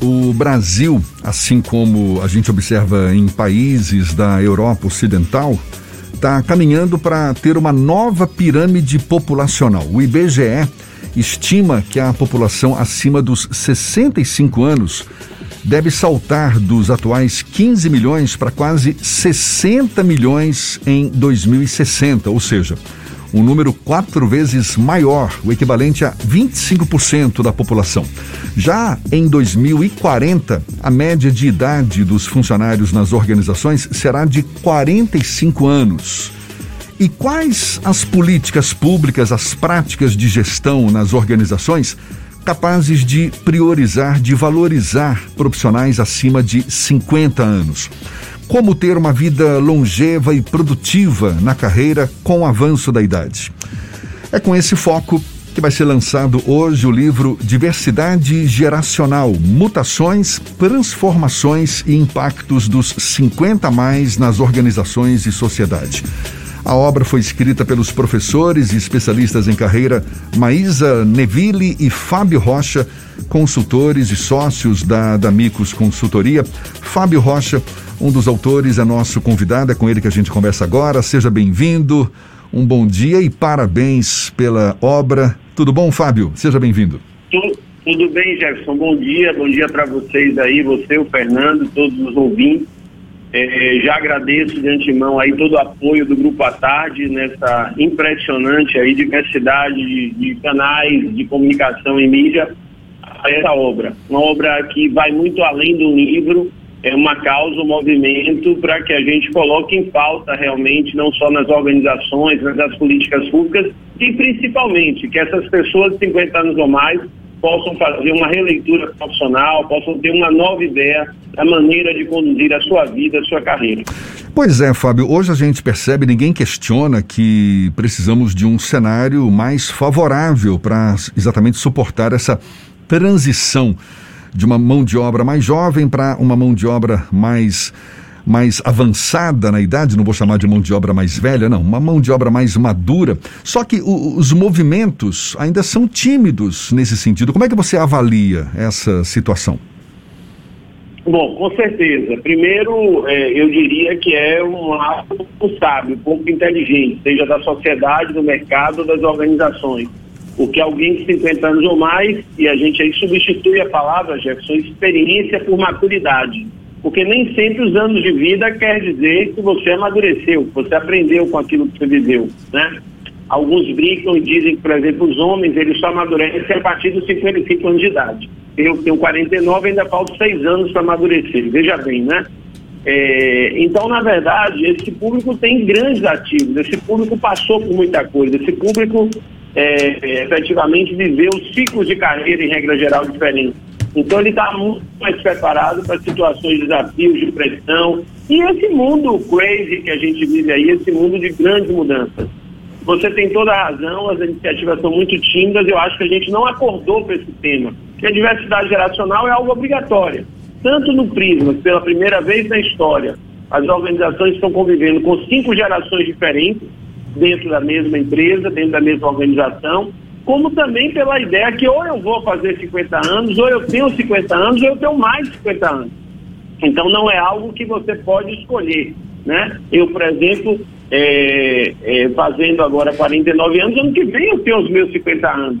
o Brasil, assim como a gente observa em países da Europa Ocidental, está caminhando para ter uma nova pirâmide populacional. O IBGE estima que a população acima dos 65 anos deve saltar dos atuais 15 milhões para quase 60 milhões em 2060, ou seja, um número quatro vezes maior, o equivalente a 25% da população. Já em 2040, a média de idade dos funcionários nas organizações será de 45 anos. E quais as políticas públicas, as práticas de gestão nas organizações capazes de priorizar, de valorizar profissionais acima de 50 anos? Como ter uma vida longeva e produtiva na carreira com o avanço da idade? É com esse foco que vai ser lançado hoje o livro Diversidade Geracional: Mutações, Transformações e Impactos dos 50 mais nas organizações e sociedade. A obra foi escrita pelos professores e especialistas em carreira Maísa Neville e Fábio Rocha, consultores e sócios da Damicos Consultoria. Fábio Rocha um dos autores é nosso convidado, é com ele que a gente conversa agora. Seja bem-vindo, um bom dia e parabéns pela obra. Tudo bom, Fábio? Seja bem-vindo. Tudo, tudo bem, Jefferson. Bom dia, bom dia para vocês aí, você, o Fernando, todos os ouvintes. É, já agradeço de antemão aí todo o apoio do Grupo à Tarde nessa impressionante aí diversidade de, de canais de comunicação e mídia a essa obra. Uma obra que vai muito além do livro, é uma causa, um movimento para que a gente coloque em pauta realmente, não só nas organizações, mas nas políticas públicas e principalmente que essas pessoas de 50 anos ou mais possam fazer uma releitura profissional, possam ter uma nova ideia da maneira de conduzir a sua vida, a sua carreira. Pois é, Fábio, hoje a gente percebe, ninguém questiona que precisamos de um cenário mais favorável para exatamente suportar essa transição de uma mão de obra mais jovem para uma mão de obra mais mais avançada na idade, não vou chamar de mão de obra mais velha, não, uma mão de obra mais madura. Só que o, os movimentos ainda são tímidos nesse sentido. Como é que você avalia essa situação? Bom, com certeza. Primeiro, é, eu diria que é um ato sábio, um pouco inteligente, seja da sociedade, do mercado, das organizações porque alguém de 50 anos ou mais, e a gente aí substitui a palavra, Jefferson, experiência por maturidade. Porque nem sempre os anos de vida quer dizer que você amadureceu, que você aprendeu com aquilo que você viveu, né? Alguns brincam e dizem que, por exemplo, os homens, eles só amadurecem a partir dos 55 anos de idade. Eu tenho 49, ainda faltam seis anos para amadurecer. Veja bem, né? É, então, na verdade, esse público tem grandes ativos, esse público passou por muita coisa, esse público é, efetivamente viveu ciclos de carreira, em regra geral, diferentes. Então ele está muito mais preparado para situações de desafios, de pressão. E esse mundo crazy que a gente vive aí, esse mundo de grandes mudanças. Você tem toda a razão, as iniciativas são muito tímidas, eu acho que a gente não acordou para esse tema. Que a diversidade geracional é algo obrigatório. Tanto no Prisma, pela primeira vez na história, as organizações estão convivendo com cinco gerações diferentes, dentro da mesma empresa, dentro da mesma organização, como também pela ideia que ou eu vou fazer 50 anos, ou eu tenho 50 anos, ou eu tenho mais de 50 anos. Então não é algo que você pode escolher. Né? Eu, por exemplo, é, é, fazendo agora 49 anos, ano que vem eu tenho os meus 50 anos.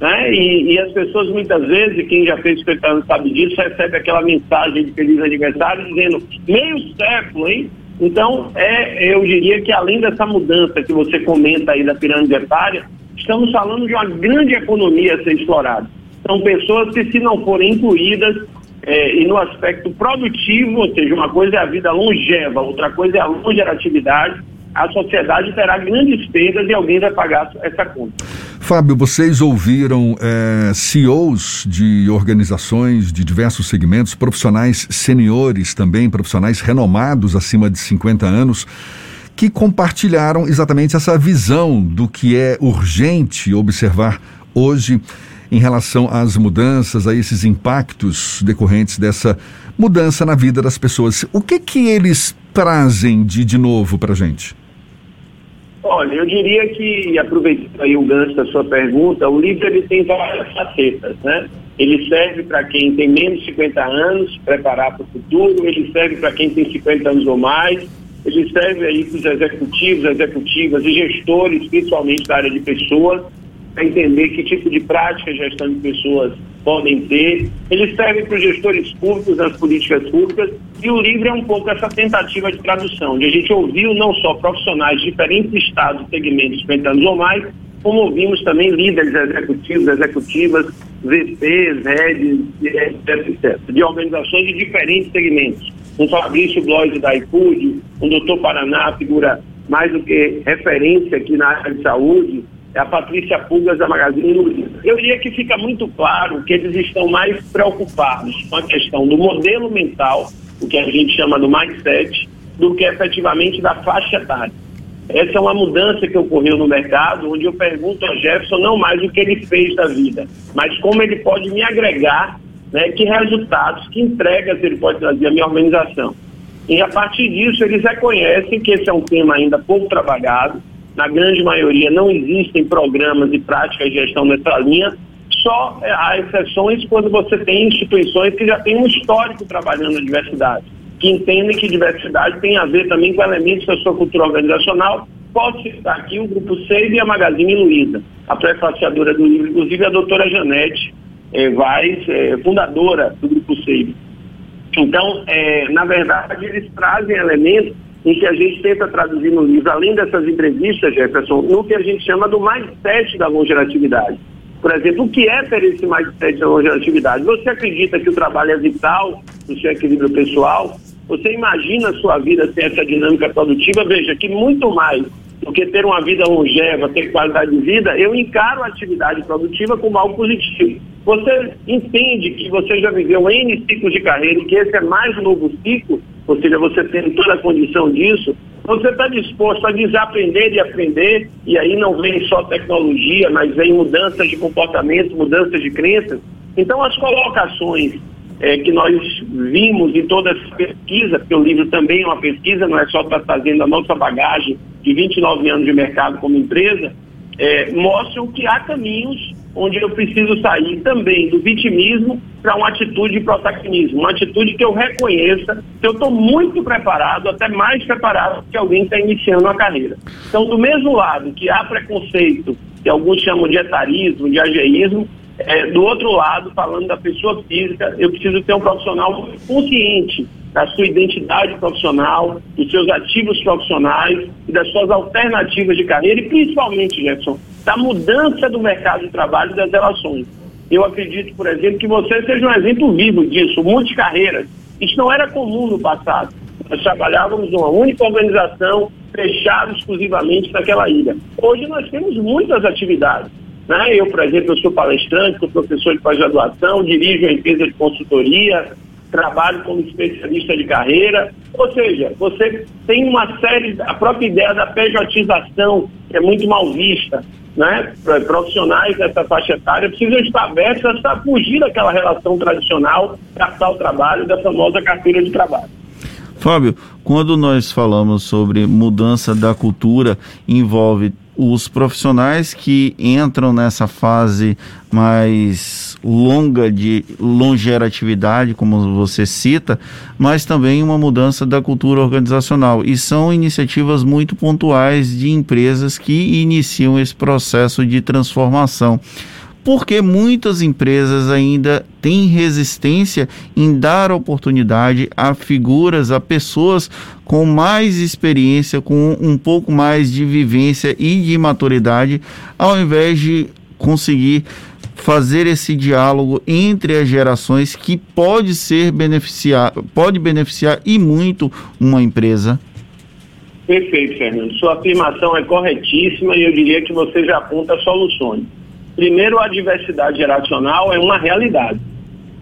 Né? E, e, as pessoas muitas vezes, quem já fez 50 anos sabe disso, recebe aquela mensagem de feliz aniversário dizendo meio século, hein? Então, é, eu diria que além dessa mudança que você comenta aí da pirâmide etária, estamos falando de uma grande economia a ser explorada. São pessoas que, se não forem incluídas é, e no aspecto produtivo, ou seja, uma coisa é a vida longeva, outra coisa é a longevidade, a sociedade terá grandes perdas e alguém vai pagar essa conta. Fábio, vocês ouviram é, CEOs de organizações de diversos segmentos, profissionais seniores também, profissionais renomados acima de 50 anos, que compartilharam exatamente essa visão do que é urgente observar hoje em relação às mudanças, a esses impactos decorrentes dessa mudança na vida das pessoas. O que que eles trazem de, de novo para a gente? Olha, eu diria que, aproveitando aí o gancho da sua pergunta, o livro ele tem várias facetas, né? Ele serve para quem tem menos de 50 anos, preparar para o futuro, ele serve para quem tem 50 anos ou mais, ele serve aí para os executivos, executivas e gestores, principalmente da área de pessoas, para entender que tipo de prática gestão de pessoas podem ter. Ele serve para os gestores públicos nas políticas públicas e o livro é um pouco essa tentativa de tradução, de a gente ouviu não só profissionais de diferentes estados, segmentos, 50 anos ou mais, como ouvimos também líderes executivos, executivas, VPs, redes, etc, de organizações de diferentes segmentos. Um Fabrício Bloise da IPUD, um doutor Paraná, figura mais do que referência aqui na área de saúde, é a Patrícia Pugas da Magazine Luiza. Eu diria que fica muito claro que eles estão mais preocupados com a questão do modelo mental, o que a gente chama do mindset, do que efetivamente da faixa etária. Essa é uma mudança que ocorreu no mercado, onde eu pergunto a Jefferson não mais o que ele fez da vida, mas como ele pode me agregar, né, que resultados, que entregas ele pode trazer à minha organização. E a partir disso, eles reconhecem que esse é um tema ainda pouco trabalhado, na grande maioria não existem programas e práticas de gestão nessa linha, só é, há exceções quando você tem instituições que já têm um histórico trabalhando na diversidade, que entendem que diversidade tem a ver também com elementos da sua cultura organizacional. Posso citar aqui o Grupo Seiva e a Magazine Luiza, a prefaciadora do livro, inclusive a doutora Janete eh, Vaz, eh, fundadora do Grupo Seiva. Então, eh, na verdade, eles trazem elementos em que a gente tenta traduzir no livro, além dessas entrevistas, Jefferson, no que a gente chama do mindset da longevidade. Por exemplo, o que é ter esse mindset da longevidade? Você acredita que o trabalho é vital no seu equilíbrio pessoal? Você imagina a sua vida sem essa dinâmica produtiva? Veja que muito mais do que ter uma vida longeva, ter qualidade de vida, eu encaro a atividade produtiva como algo positivo. Você entende que você já viveu N ciclos de carreira e que esse é mais um novo ciclo, ou seja, você tem toda a condição disso, você está disposto a desaprender e aprender, e aí não vem só tecnologia, mas vem mudanças de comportamento, mudanças de crenças. Então, as colocações é, que nós vimos em toda essa pesquisa, porque o livro também é uma pesquisa, não é só estar trazendo a nossa bagagem de 29 anos de mercado como empresa, é, mostram que há caminhos onde eu preciso sair também do vitimismo para uma atitude de protagonismo, uma atitude que eu reconheça que eu estou muito preparado, até mais preparado que alguém que está iniciando a carreira. Então, do mesmo lado que há preconceito, que alguns chamam de etarismo, de ageísmo, é, do outro lado, falando da pessoa física, eu preciso ter um profissional consciente da sua identidade profissional, dos seus ativos profissionais e das suas alternativas de carreira e principalmente, Jefferson, da mudança do mercado de trabalho e das relações. Eu acredito, por exemplo, que você seja um exemplo vivo disso, multicarreiras. Isso não era comum no passado. Nós trabalhávamos numa única organização, fechado exclusivamente naquela ilha. Hoje nós temos muitas atividades. Né? Eu, por exemplo, eu sou palestrante, sou professor de pós-graduação, dirijo uma empresa de consultoria, trabalho como especialista de carreira. Ou seja, você tem uma série, a própria ideia da pejotização, que é muito mal vista. Né? Profissionais dessa faixa etária precisam estar abertos a fugir daquela relação tradicional, capital-trabalho, da famosa carteira de trabalho. Fábio, quando nós falamos sobre mudança da cultura, envolve os profissionais que entram nessa fase mais longa de longevidade, como você cita, mas também uma mudança da cultura organizacional. E são iniciativas muito pontuais de empresas que iniciam esse processo de transformação porque muitas empresas ainda têm resistência em dar oportunidade a figuras, a pessoas com mais experiência, com um pouco mais de vivência e de maturidade, ao invés de conseguir fazer esse diálogo entre as gerações que pode ser beneficiar, pode beneficiar e muito uma empresa. Perfeito, Fernando. Sua afirmação é corretíssima e eu diria que você já aponta soluções. Primeiro, a diversidade geracional é uma realidade.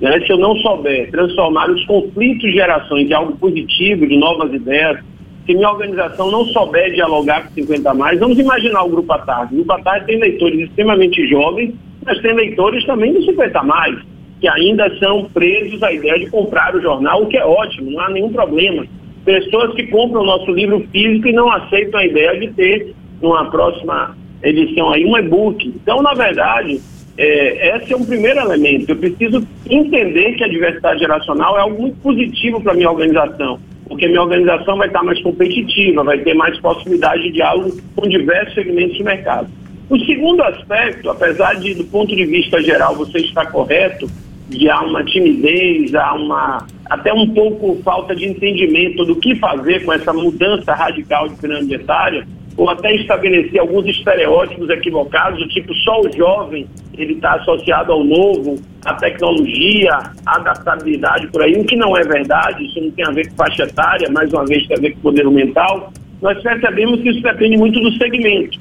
Né? Se eu não souber transformar os conflitos de gerações em algo positivo, de novas ideias, se minha organização não souber dialogar com 50 a mais, vamos imaginar o Grupo Atarde. O Grupo Atarde tem leitores extremamente jovens, mas tem leitores também de 50 a mais, que ainda são presos à ideia de comprar o jornal, o que é ótimo, não há nenhum problema. Pessoas que compram o nosso livro físico e não aceitam a ideia de ter, numa próxima edição aí, um e-book. Então, na verdade, é, esse é um primeiro elemento. Eu preciso entender que a diversidade geracional é algo muito positivo para a minha organização, porque minha organização vai estar mais competitiva, vai ter mais possibilidade de diálogo com diversos segmentos de mercado. O segundo aspecto, apesar de, do ponto de vista geral, você está correto, de há uma timidez, há uma até um pouco falta de entendimento do que fazer com essa mudança radical de pirâmide etária, ou até estabelecer alguns estereótipos equivocados, do tipo só o jovem ele está associado ao novo, à tecnologia, à adaptabilidade por aí, o que não é verdade, isso não tem a ver com faixa etária, mais uma vez tem a ver com poder mental. Nós percebemos que isso depende muito do segmento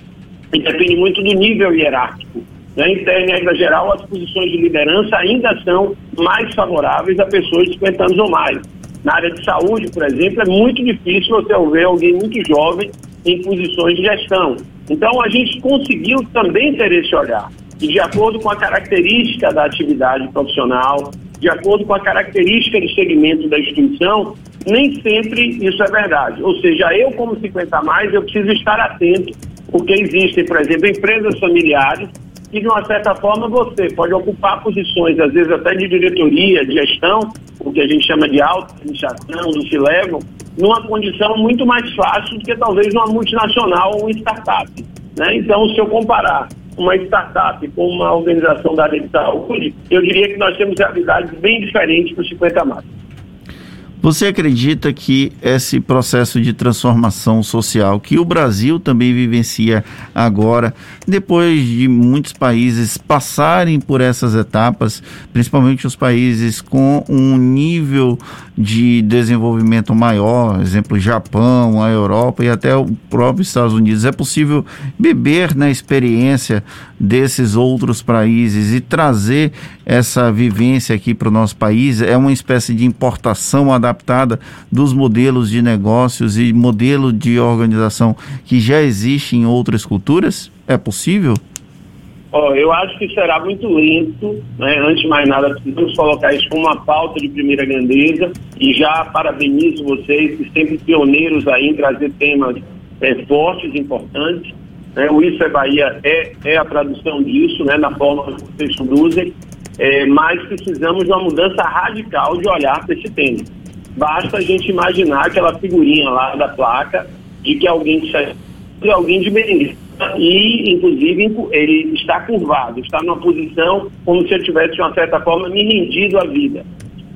e depende muito do nível hierárquico. Né? Em regra geral, as posições de liderança ainda são mais favoráveis a pessoas de 50 anos ou mais. Na área de saúde, por exemplo, é muito difícil você ver alguém muito jovem em posições de gestão. Então, a gente conseguiu também ter esse olhar. E de acordo com a característica da atividade profissional, de acordo com a característica do segmento da instituição, nem sempre isso é verdade. Ou seja, eu, como 50 mais, eu preciso estar atento, porque existem, por exemplo, empresas familiares que, de uma certa forma, você pode ocupar posições, às vezes até de diretoria, de gestão, o que a gente chama de alta administração, do se levam, numa condição muito mais fácil do que talvez uma multinacional ou uma startup. Né? Então, se eu comparar uma startup com uma organização da área de saúde, eu diria que nós temos realidades bem diferentes para os 50 mais. Você acredita que esse processo de transformação social que o Brasil também vivencia agora, depois de muitos países passarem por essas etapas, principalmente os países com um nível de desenvolvimento maior, exemplo Japão, a Europa e até o próprio Estados Unidos, é possível beber na experiência desses outros países e trazer essa vivência aqui para o nosso país? É uma espécie de importação adaptada dos modelos de negócios e modelo de organização que já existe em outras culturas? É possível? Oh, eu acho que será muito lento. Né? Antes de mais nada, precisamos colocar isso como uma pauta de primeira grandeza e já parabenizo vocês, que sempre pioneiros aí em trazer temas é, fortes, importantes. Né? O Isso é Bahia é, é a tradução disso, né? na forma que vocês conduzem, é, mas precisamos de uma mudança radical de olhar para esse tema. Basta a gente imaginar aquela figurinha lá da placa de que alguém de alguém de Berengues e, inclusive, ele está curvado, está numa posição como se eu tivesse, de uma certa forma, me rendido à vida.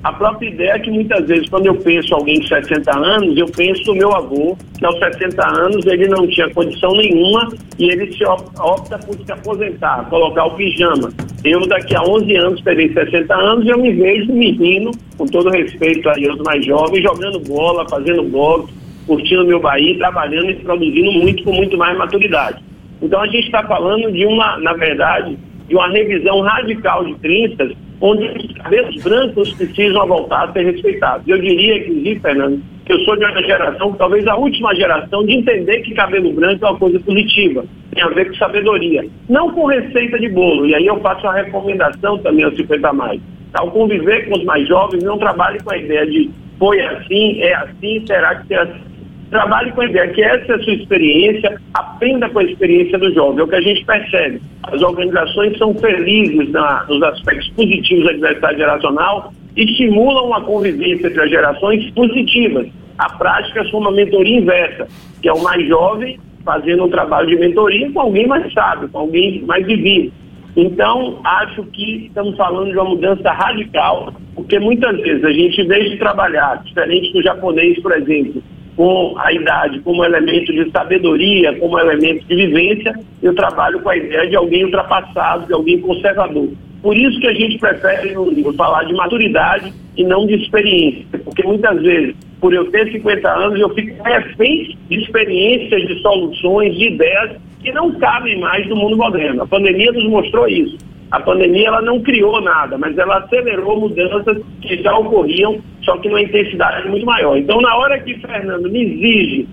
A própria ideia é que muitas vezes, quando eu penso alguém de 60 anos, eu penso no meu avô, que aos 60 anos ele não tinha condição nenhuma e ele se opta por se aposentar, colocar o pijama. Eu, daqui a 11 anos, terei 60 anos e eu me vejo menino, com todo respeito aí aos mais jovens, jogando bola, fazendo golfe, curtindo meu Bahia, trabalhando e produzindo muito com muito mais maturidade. Então a gente está falando de uma, na verdade, de uma revisão radical de crenças, onde os cabelos brancos precisam voltar a ser respeitados. Eu diria, inclusive, Fernando, que eu sou de uma geração, talvez a última geração, de entender que cabelo branco é uma coisa positiva, tem a ver com sabedoria. Não com receita de bolo, e aí eu faço uma recomendação também aos 50 mais. Ao conviver com os mais jovens, não trabalhe com a ideia de foi assim, é assim, será que será assim trabalhe com a ideia que essa é a sua experiência, aprenda com a experiência do jovem. É o que a gente percebe. As organizações são felizes na, nos aspectos positivos da diversidade geracional, estimulam a convivência entre as gerações positivas. A prática é uma mentoria inversa, que é o mais jovem fazendo um trabalho de mentoria com alguém mais sábio, com alguém mais vivido. Então, acho que estamos falando de uma mudança radical, porque muitas vezes a gente, em vez de trabalhar, diferente do japonês, por exemplo, com a idade como elemento de sabedoria, como elemento de vivência, eu trabalho com a ideia de alguém ultrapassado, de alguém conservador. Por isso que a gente prefere no livro falar de maturidade e não de experiência, porque muitas vezes, por eu ter 50 anos, eu fico refém de experiências, de soluções, de ideias que não cabem mais no mundo moderno. A pandemia nos mostrou isso. A pandemia ela não criou nada, mas ela acelerou mudanças que já ocorriam, só que numa intensidade muito maior. Então, na hora que Fernando me exige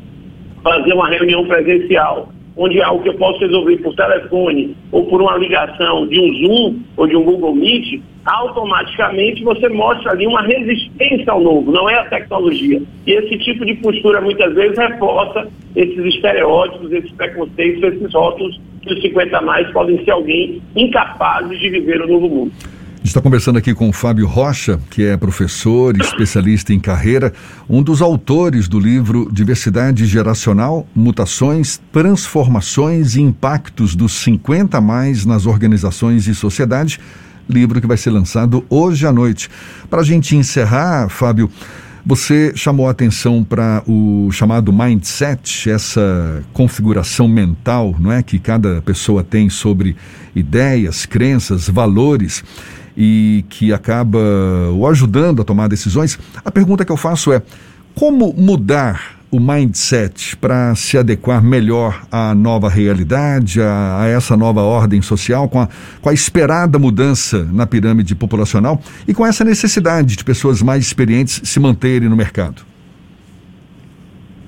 fazer uma reunião presencial, onde é algo que eu posso resolver por telefone ou por uma ligação de um Zoom ou de um Google Meet, automaticamente você mostra ali uma resistência ao novo, não é a tecnologia. E esse tipo de postura muitas vezes reforça esses estereótipos, esses preconceitos, esses rótulos que os 50 mais podem ser alguém incapazes de viver o novo mundo. Está conversando aqui com o Fábio Rocha, que é professor, especialista em carreira, um dos autores do livro Diversidade Geracional, Mutações, Transformações e Impactos dos 50 mais nas organizações e sociedade, livro que vai ser lançado hoje à noite. Para a gente encerrar, Fábio, você chamou a atenção para o chamado mindset, essa configuração mental, não é, que cada pessoa tem sobre ideias, crenças, valores e que acaba o ajudando a tomar decisões. A pergunta que eu faço é: como mudar o mindset para se adequar melhor à nova realidade, a, a, essa nova ordem social, com a, com a esperada mudança na pirâmide populacional e com essa necessidade de pessoas mais experientes se manterem no mercado?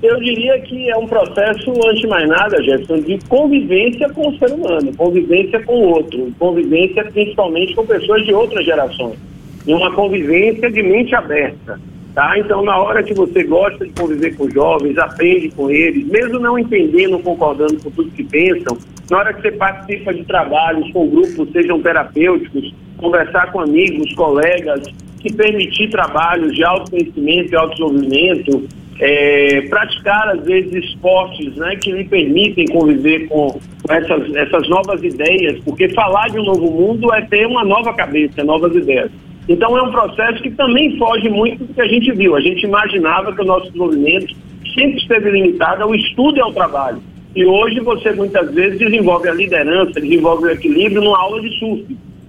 Eu diria que é um processo, antes de mais nada, Jefferson, de convivência com o ser humano, convivência com o outro, convivência principalmente com pessoas de outras gerações. E uma convivência de mente aberta Tá? Então, na hora que você gosta de conviver com jovens, aprende com eles, mesmo não entendendo, concordando com tudo que pensam, na hora que você participa de trabalhos com grupos, sejam terapêuticos, conversar com amigos, colegas, que permitir trabalhos de autoconhecimento e autodesenvolvimento, é, praticar, às vezes, esportes né, que lhe permitem conviver com, com essas, essas novas ideias, porque falar de um novo mundo é ter uma nova cabeça, novas ideias. Então é um processo que também foge muito do que a gente viu. A gente imaginava que o nosso desenvolvimento sempre esteve limitado ao estudo e ao trabalho. E hoje você muitas vezes desenvolve a liderança, desenvolve o equilíbrio numa aula de surf,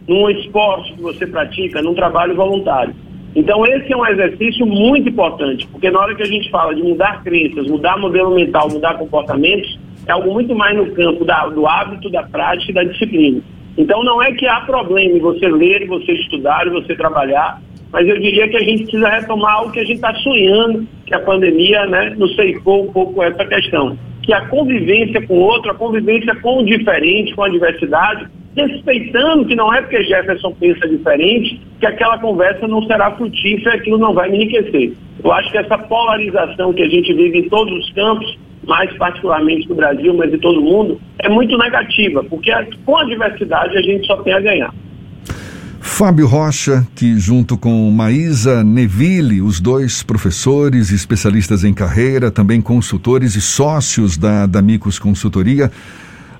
num esporte que você pratica, num trabalho voluntário. Então esse é um exercício muito importante, porque na hora que a gente fala de mudar crenças, mudar modelo mental, mudar comportamentos, é algo muito mais no campo da, do hábito, da prática e da disciplina. Então não é que há problema em você ler, você estudar, você trabalhar, mas eu diria que a gente precisa retomar o que a gente está sonhando, que a pandemia né, nos ceifou um pouco essa questão. Que a convivência com o outro, a convivência com o diferente, com a diversidade, respeitando que não é porque Jefferson pensa diferente que aquela conversa não será frutífera aquilo não vai enriquecer. Eu acho que essa polarização que a gente vive em todos os campos mais particularmente no Brasil, mas em todo mundo, é muito negativa, porque com a diversidade a gente só tem a ganhar. Fábio Rocha, que junto com Maísa Neville, os dois professores, especialistas em carreira, também consultores e sócios da Damicos Consultoria,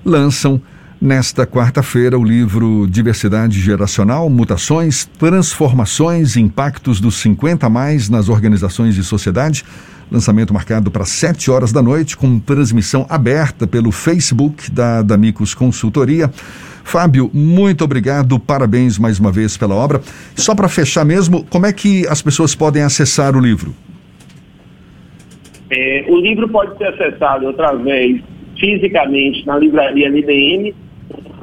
lançam nesta quarta-feira o livro Diversidade Geracional, Mutações, Transformações e Impactos dos 50 mais nas organizações e sociedade. Lançamento marcado para 7 horas da noite, com transmissão aberta pelo Facebook da Damicos Consultoria. Fábio, muito obrigado, parabéns mais uma vez pela obra. Só para fechar mesmo, como é que as pessoas podem acessar o livro? É, o livro pode ser acessado através, fisicamente, na livraria LDN,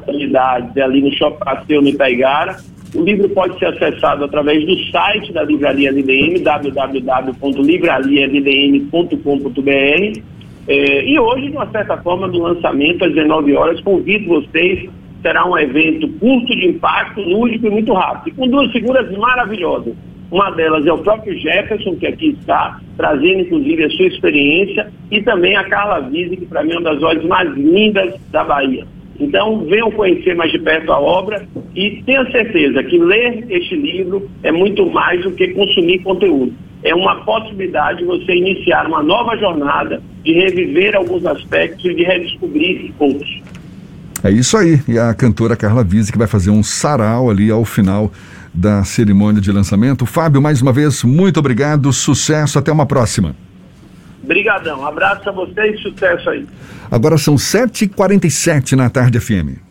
unidades ali no Shopping Passeio Itaigara, o livro pode ser acessado através do site da Livraria LDM, www.livrarialidm.com.br. É, e hoje, de uma certa forma, do lançamento às 19 horas, convido vocês. Será um evento curto de impacto, lúdico e muito rápido. Com duas figuras maravilhosas. Uma delas é o próprio Jefferson, que aqui está, trazendo inclusive a sua experiência, e também a Carla Vise, que para mim é uma das vozes mais lindas da Bahia. Então, venham conhecer mais de perto a obra e tenha certeza que ler este livro é muito mais do que consumir conteúdo. É uma possibilidade de você iniciar uma nova jornada, de reviver alguns aspectos e de redescobrir outros. É isso aí. E a cantora Carla Vise que vai fazer um sarau ali ao final da cerimônia de lançamento. Fábio, mais uma vez, muito obrigado, sucesso, até uma próxima. Obrigadão, abraço a vocês e sucesso aí. Agora são 7h47 na tarde FM.